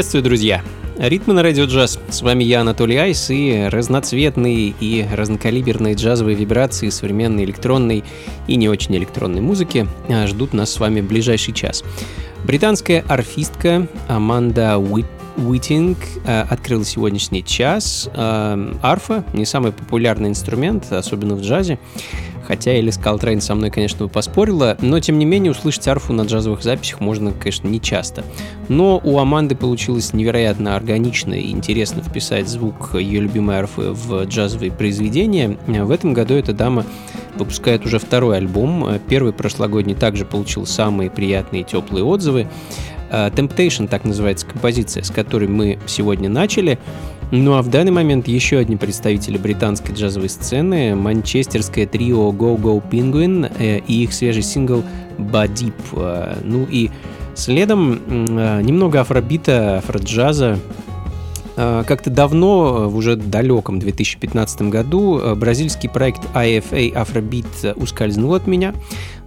Приветствую, друзья! Ритмы на радио джаз. С вами я, Анатолий Айс, и разноцветные и разнокалиберные джазовые вибрации современной электронной и не очень электронной музыки а, ждут нас с вами в ближайший час. Британская арфистка Аманда Уит Уитинг э, открыл сегодняшний час. Э, арфа — не самый популярный инструмент, особенно в джазе. Хотя Элис Колтрейн со мной, конечно, поспорила, но тем не менее услышать арфу на джазовых записях можно, конечно, не часто. Но у Аманды получилось невероятно органично и интересно вписать звук ее любимой арфы в джазовые произведения. В этом году эта дама выпускает уже второй альбом. Первый прошлогодний также получил самые приятные и теплые отзывы. Temptation, так называется композиция, с которой мы сегодня начали. Ну а в данный момент еще одни представители британской джазовой сцены, манчестерское трио Go Go Penguin э, и их свежий сингл Badip. Э, ну и следом э, немного афробита, афроджаза, Э, как-то давно, в уже далеком 2015 году, э, бразильский проект IFA Afrobeat ускользнул от меня,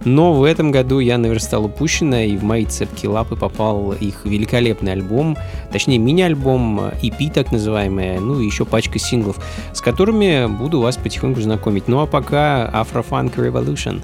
но в этом году я наверстал упущенное, и в мои цепкие лапы попал их великолепный альбом, точнее мини-альбом, EP так называемый, ну и еще пачка синглов, с которыми буду вас потихоньку знакомить. Ну а пока Afro Funk Revolution.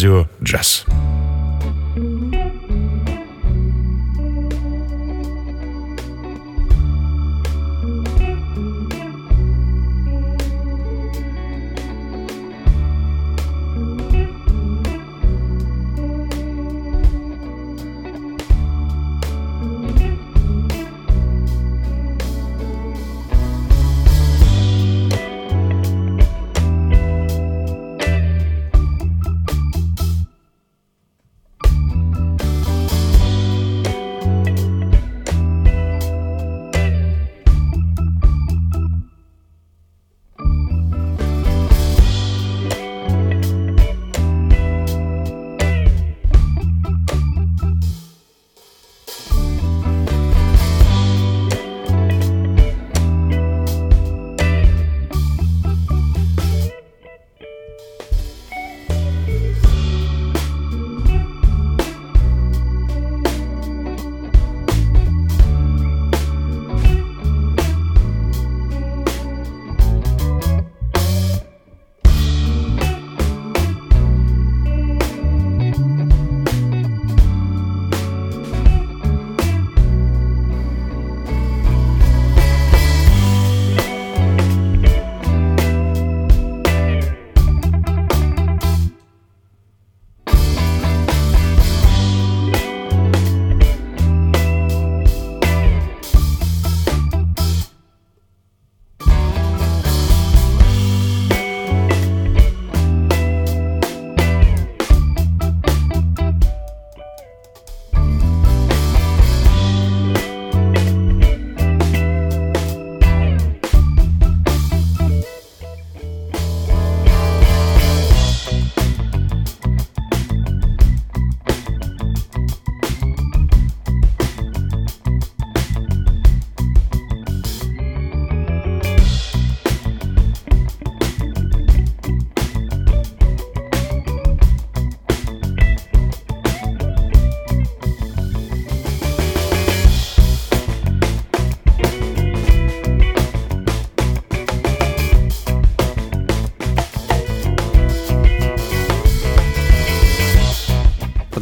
Радио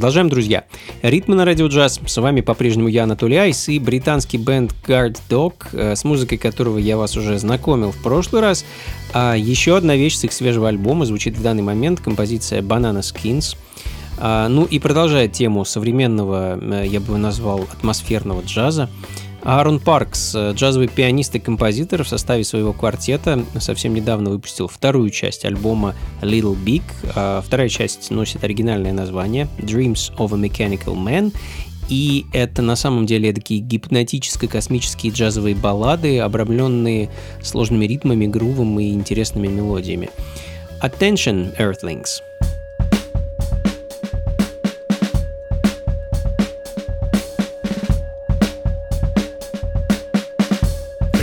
Продолжаем, друзья. Ритмы на радио джаз. С вами по-прежнему я, Анатолий Айс, и британский бенд Guard Dog, э, с музыкой которого я вас уже знакомил в прошлый раз. А еще одна вещь с их свежего альбома звучит в данный момент, композиция Banana Skins. А, ну и продолжая тему современного, э, я бы назвал, атмосферного джаза. Аарон Паркс, э, джазовый пианист и композитор в составе своего квартета, совсем недавно выпустил вторую часть альбома Little Big. А вторая часть носит оригинальное название Dreams of a Mechanical Man. И это на самом деле такие гипнотическо-космические джазовые баллады, обрамленные сложными ритмами, грувом и интересными мелодиями. Attention, Earthlings!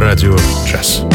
Радио «Джаз».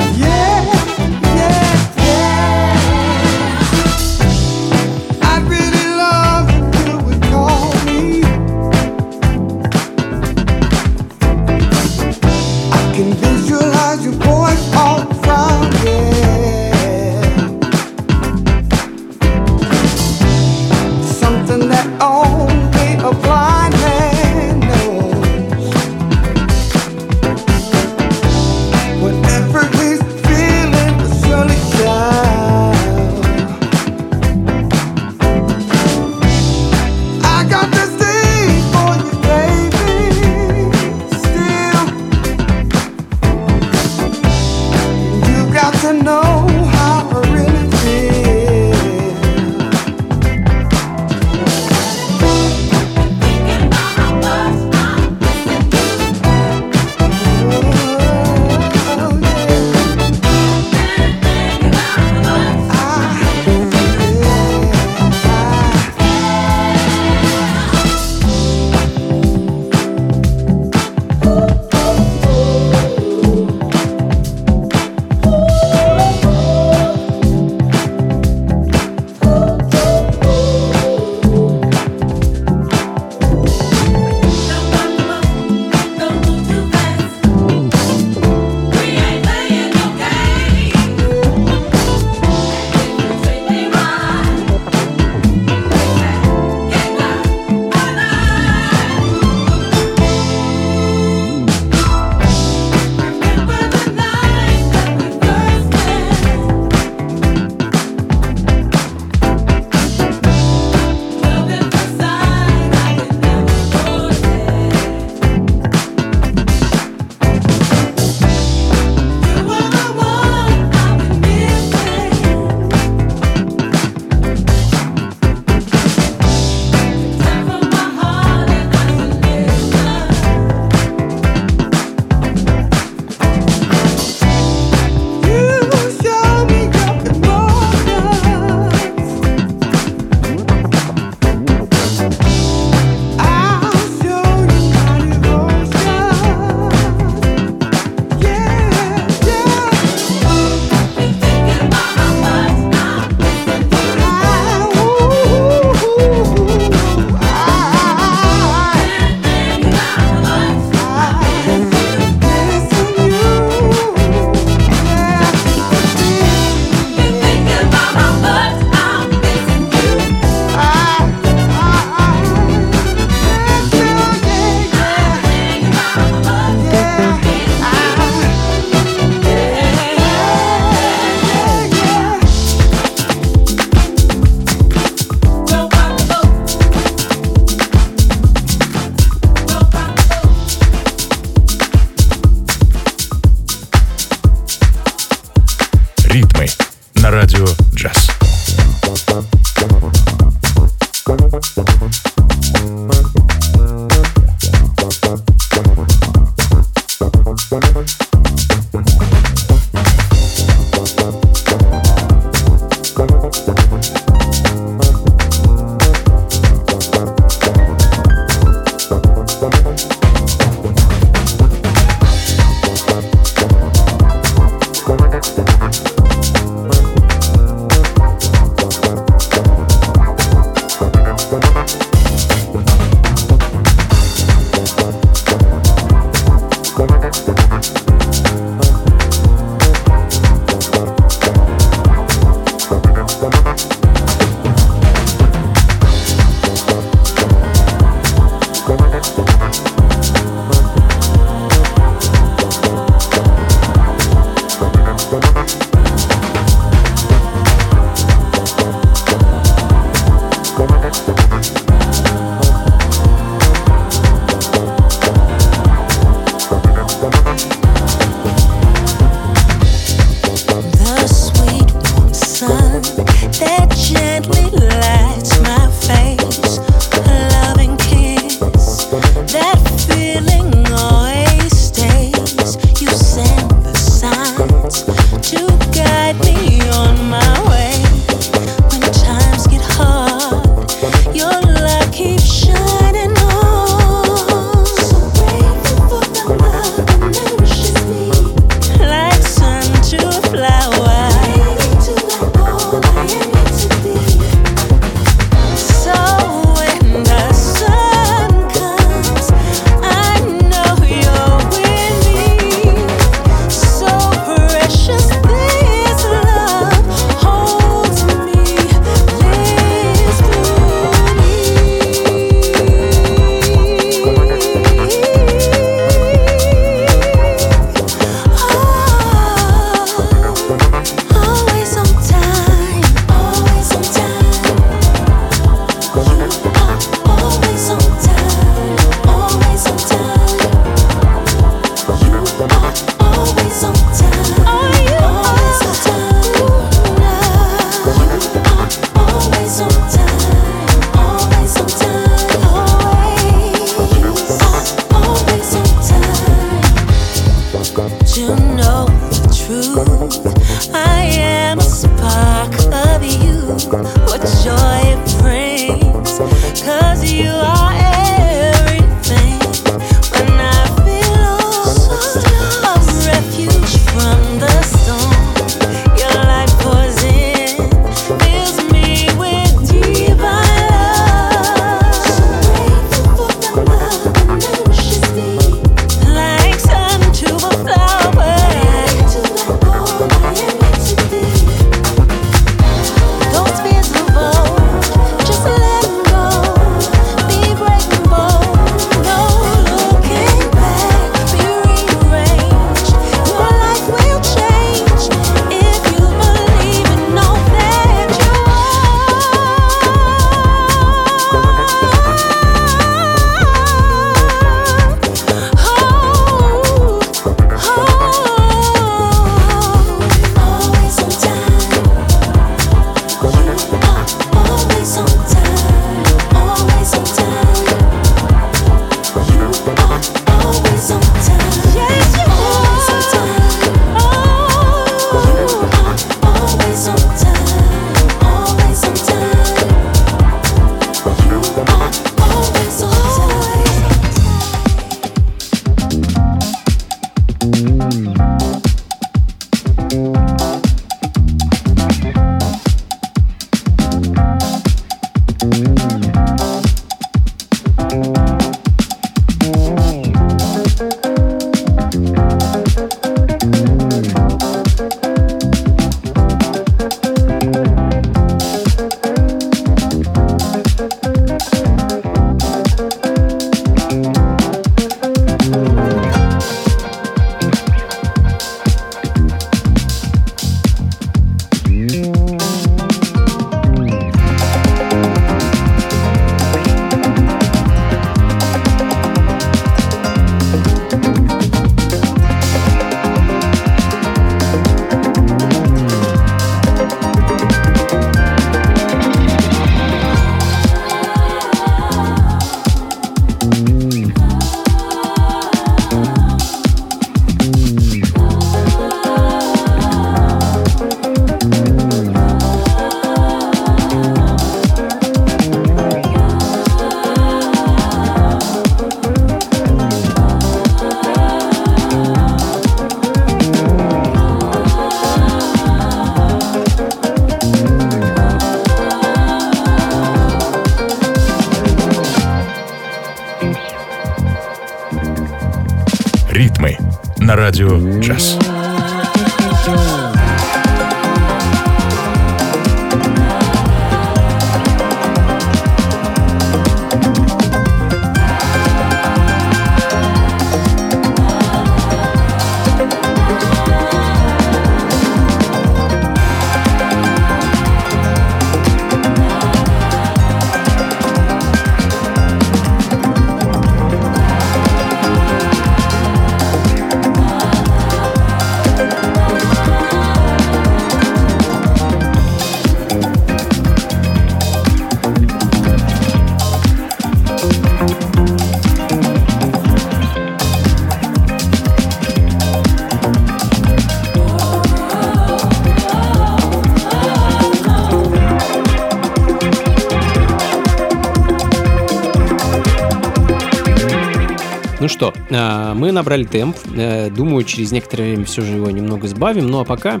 Что, а, мы набрали темп. Э, думаю, через некоторое время все же его немного сбавим. Ну а пока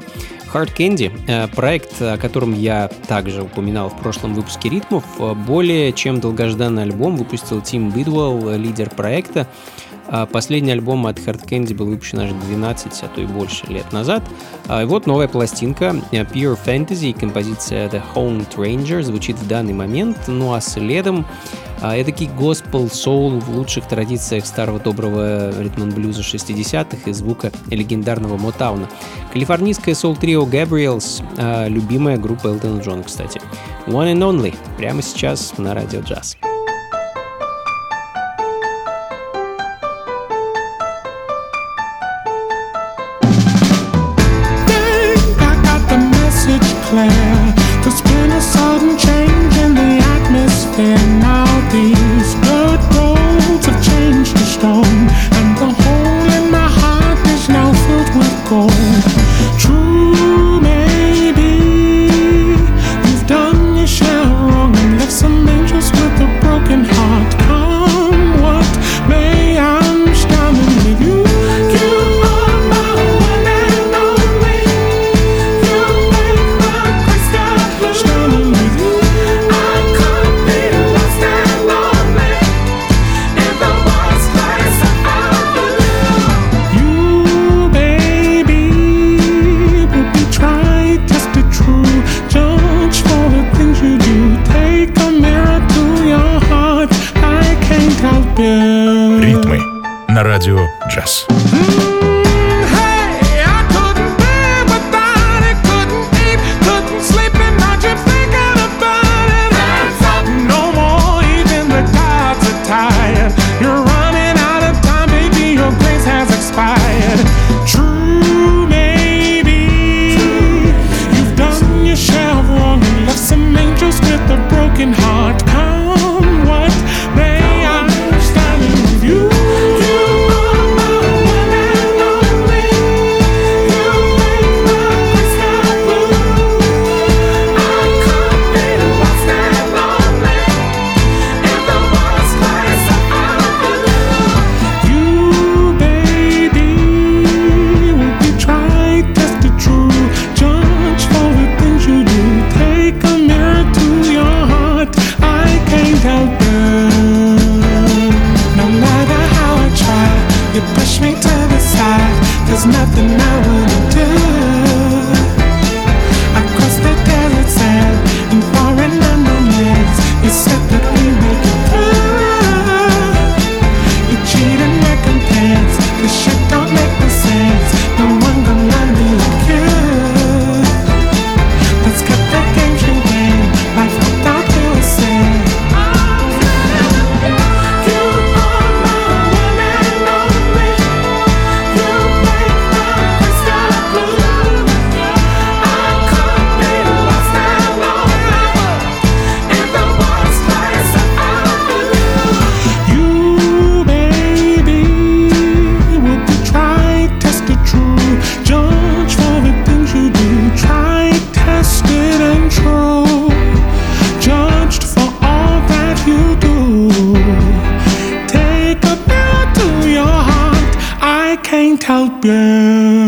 Hard Candy, э, проект, о котором я также упоминал в прошлом выпуске ритмов, э, более чем долгожданный альбом выпустил Тим Бидуэлл, лидер проекта. А последний альбом от Hard Candy был выпущен аж 12, а то и больше лет назад. А, и вот новая пластинка Pure Fantasy, композиция The Home Ranger звучит в данный момент. Ну а следом а, эдакий госпел соул в лучших традициях старого доброго ритм блюза 60-х и звука легендарного Мотауна. Калифорнийское соул-трио Gabriels, а, любимая группа Элтона Джона, кстати. One and Only, прямо сейчас на радио джаз. clear радио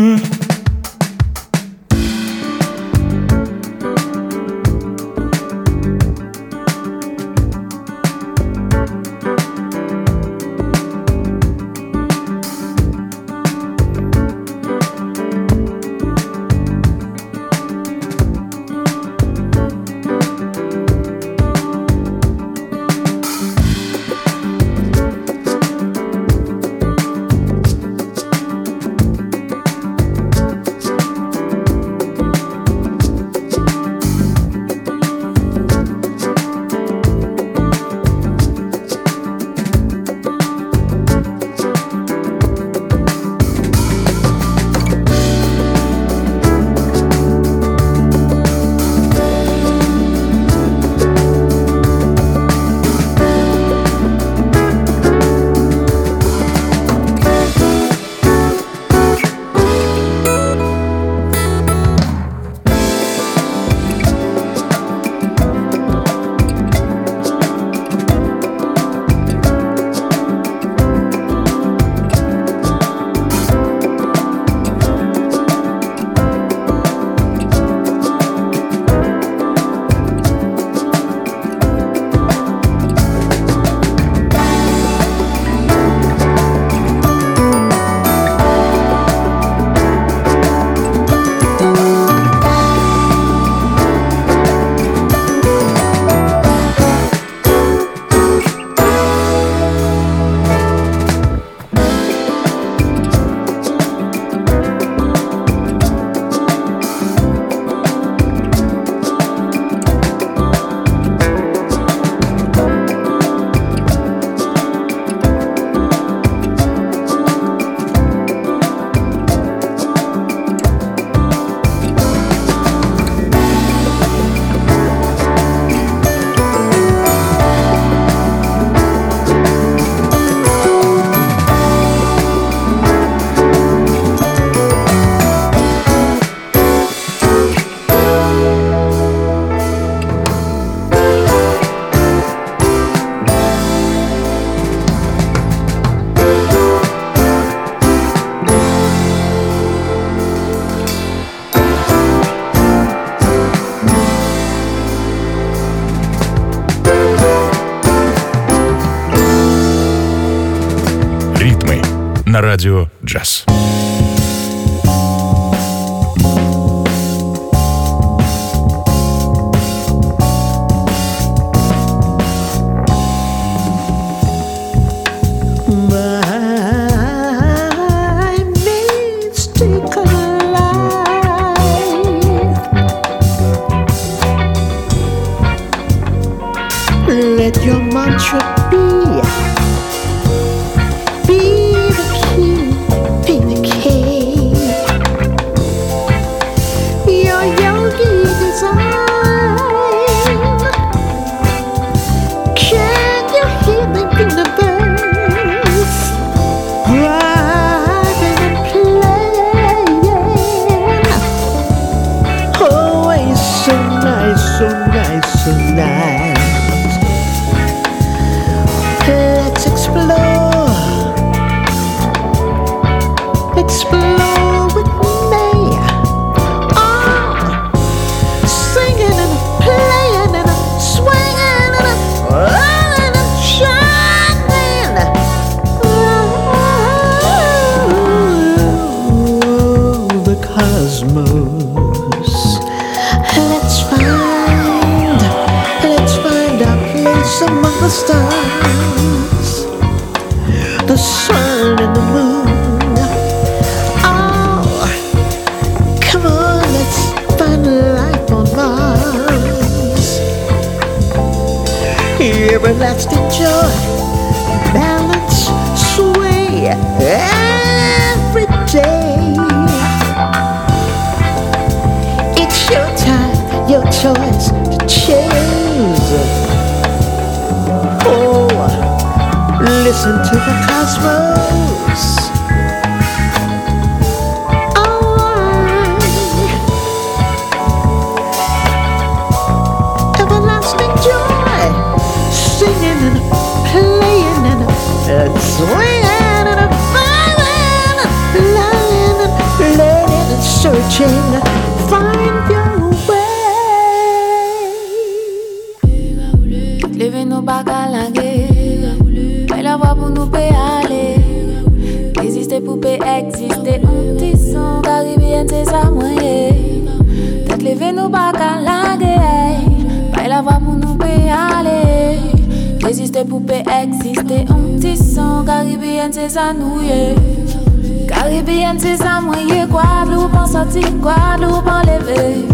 Guadeloupe en sorti, Guadeloupe en levé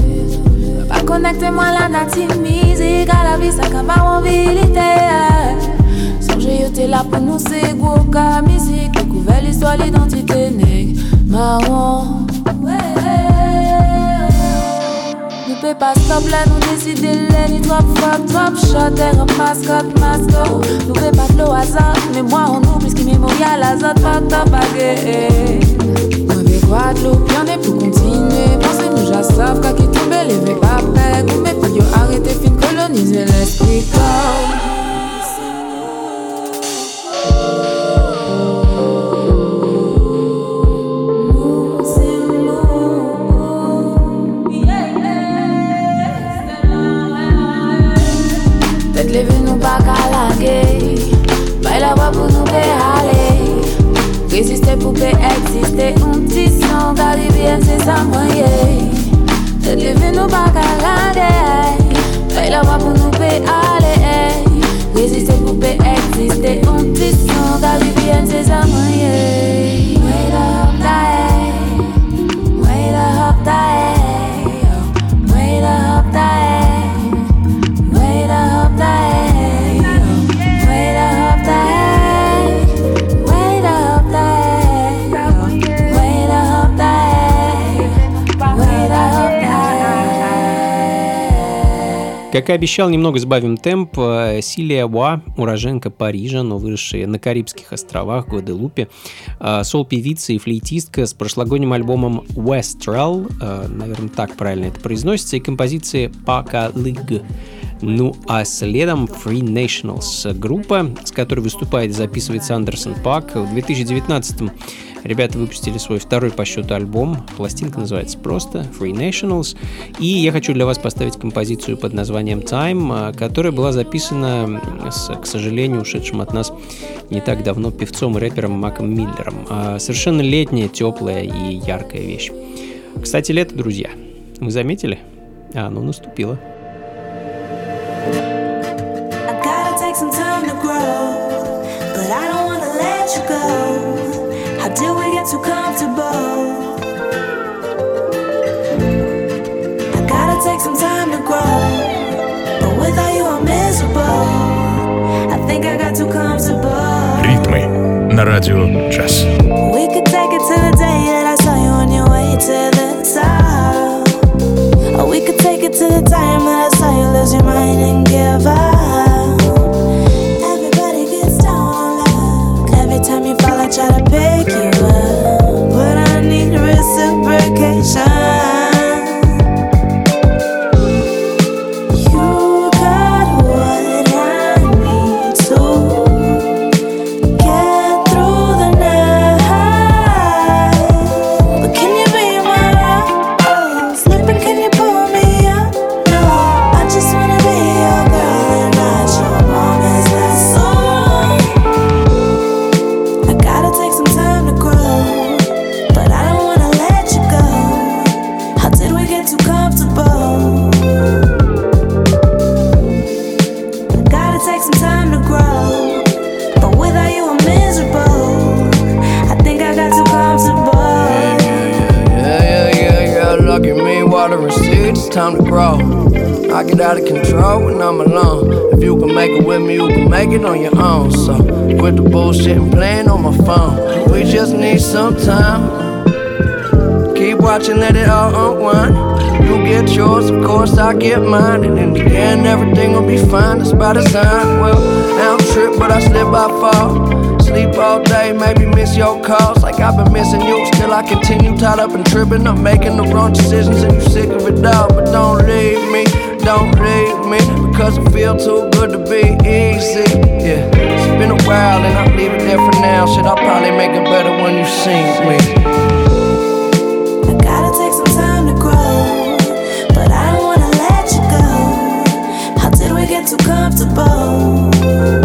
Pa konekte mwen la nati mizi Gala vi sa kama wanvilite Sonje yo te la pou nou se gwo ka mizik l'histoire, l'identité neg Marron. Nou pe pa stop la nou deside le Ni drop, drop, drop, shot, erop, maskot, maskot Nou pe pa t'lo azot, mè mwa on nou Plis ki mè la Guadeloupe, y'en est pour continuer. Pensez-nous, qu'à qui tomber, l'évêque après. Coupé, puis yo arrêter fin coloniser l'esprit la Résister pou pe eksiste Un pti son gade bien se san mwenye Te devin nou pa kalade Fay la wap pou nou pe ale Résister pou pe eksiste Un pti son gade bien se san mwenye Как и обещал, немного сбавим темп. Э, Силия Уа, уроженка Парижа, но выросшая на Карибских островах, Гваделупе. Э, сол-певица и флейтистка с прошлогодним альбомом Westral, э, наверное, так правильно это произносится, и композиции Пака Лиг. Ну а следом Free Nationals, группа, с которой выступает и записывается Андерсон Пак. В 2019 Ребята выпустили свой второй по счету альбом. Пластинка называется просто Free Nationals. И я хочу для вас поставить композицию под названием Time, а, которая была записана с, к сожалению, ушедшим от нас не так давно певцом и рэпером Маком Миллером. А, совершенно летняя, теплая и яркая вещь. Кстати, лето, друзья. Вы заметили? А, оно наступило. Radio Jazz. We could take it to the day that I saw you on your way to the top. Or we could take it to the time that I saw you lose your mind and give up. Everybody gets down on love. Every time you fall, I try to pick you up. But I need a reason. Time to grow. I get out of control when I'm alone. If you can make it with me, you can make it on your own. So quit the bullshit and playing on my phone. We just need some time. Keep watching, let it all unwind. You get yours, of course I get mine. And in the end, everything will be fine. That's by design. Well, I don't trip, but I slip, I fall. Sleep all day, maybe miss your calls like I've been missing you. Still, I continue tied up and tripping up, making the wrong decisions, and you sick of it all. But don't leave me, don't leave me, because it feel too good to be easy. Yeah, it's been a while, and I'll leave it there for now. Shit, I'll probably make it better when you see me. I gotta take some time to grow, but I don't wanna let you go. How did we get too comfortable?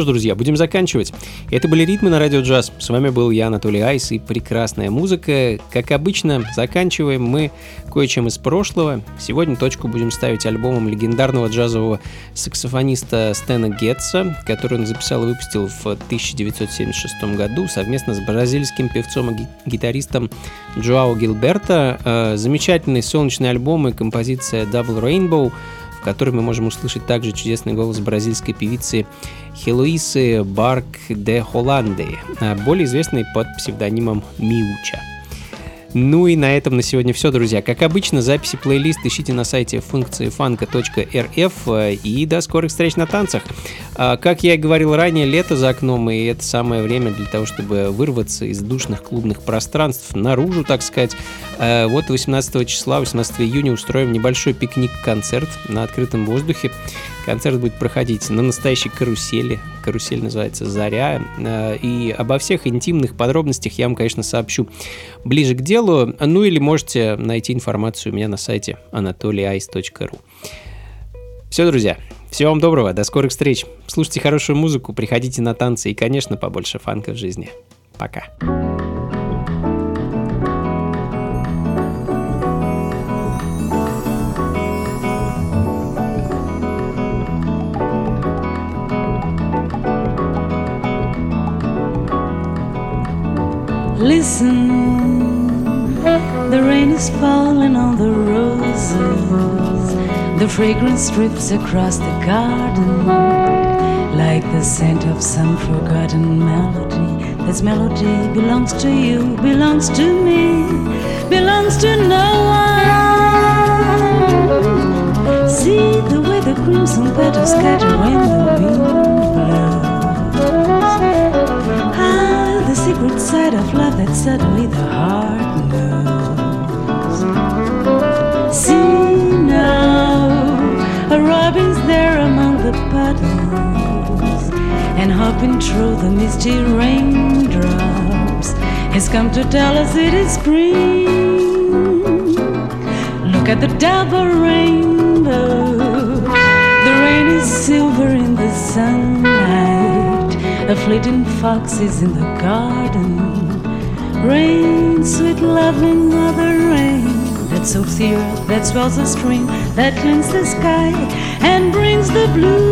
Что ж, друзья, будем заканчивать. Это были «Ритмы на радио джаз». С вами был я, Анатолий Айс, и прекрасная музыка. Как обычно, заканчиваем мы кое-чем из прошлого. Сегодня точку будем ставить альбомом легендарного джазового саксофониста Стэна Гетца, который он записал и выпустил в 1976 году совместно с бразильским певцом и гитаристом Джоао Гилберто. Э, замечательный солнечный альбом и композиция Double Rainbow – в которой мы можем услышать также чудесный голос бразильской певицы Хелуисы Барк де Холланде, а более известной под псевдонимом Миуча. Ну и на этом на сегодня все, друзья. Как обычно, записи плейлист ищите на сайте функции фанка.рф и до скорых встреч на танцах. А, как я и говорил ранее, лето за окном, и это самое время для того, чтобы вырваться из душных клубных пространств наружу, так сказать. А, вот 18 числа, 18 июня устроим небольшой пикник-концерт на открытом воздухе. Концерт будет проходить на настоящей карусели. Карусель называется «Заря». Э, и обо всех интимных подробностях я вам, конечно, сообщу ближе к делу. Ну или можете найти информацию у меня на сайте anatolyice.ru. Все, друзья, всего вам доброго, до скорых встреч. Слушайте хорошую музыку, приходите на танцы и, конечно, побольше фанка в жизни. Пока. Listen, is falling on the roses. The fragrance drips across the garden like the scent of some forgotten melody. This melody belongs to you, belongs to me, belongs to no one. See the way the crimson petals scatter when the wind blows. Ah, the secret side of love that suddenly the heart See now, a robin's there among the puddles, and hopping through the misty raindrops has come to tell us it is spring. Look at the double rainbow, the rain is silver in the sunlight. A fleeting fox is in the garden. Rain, sweet loving mother rain, soaks the earth, that swells the stream, that cleans the sky and brings the blue.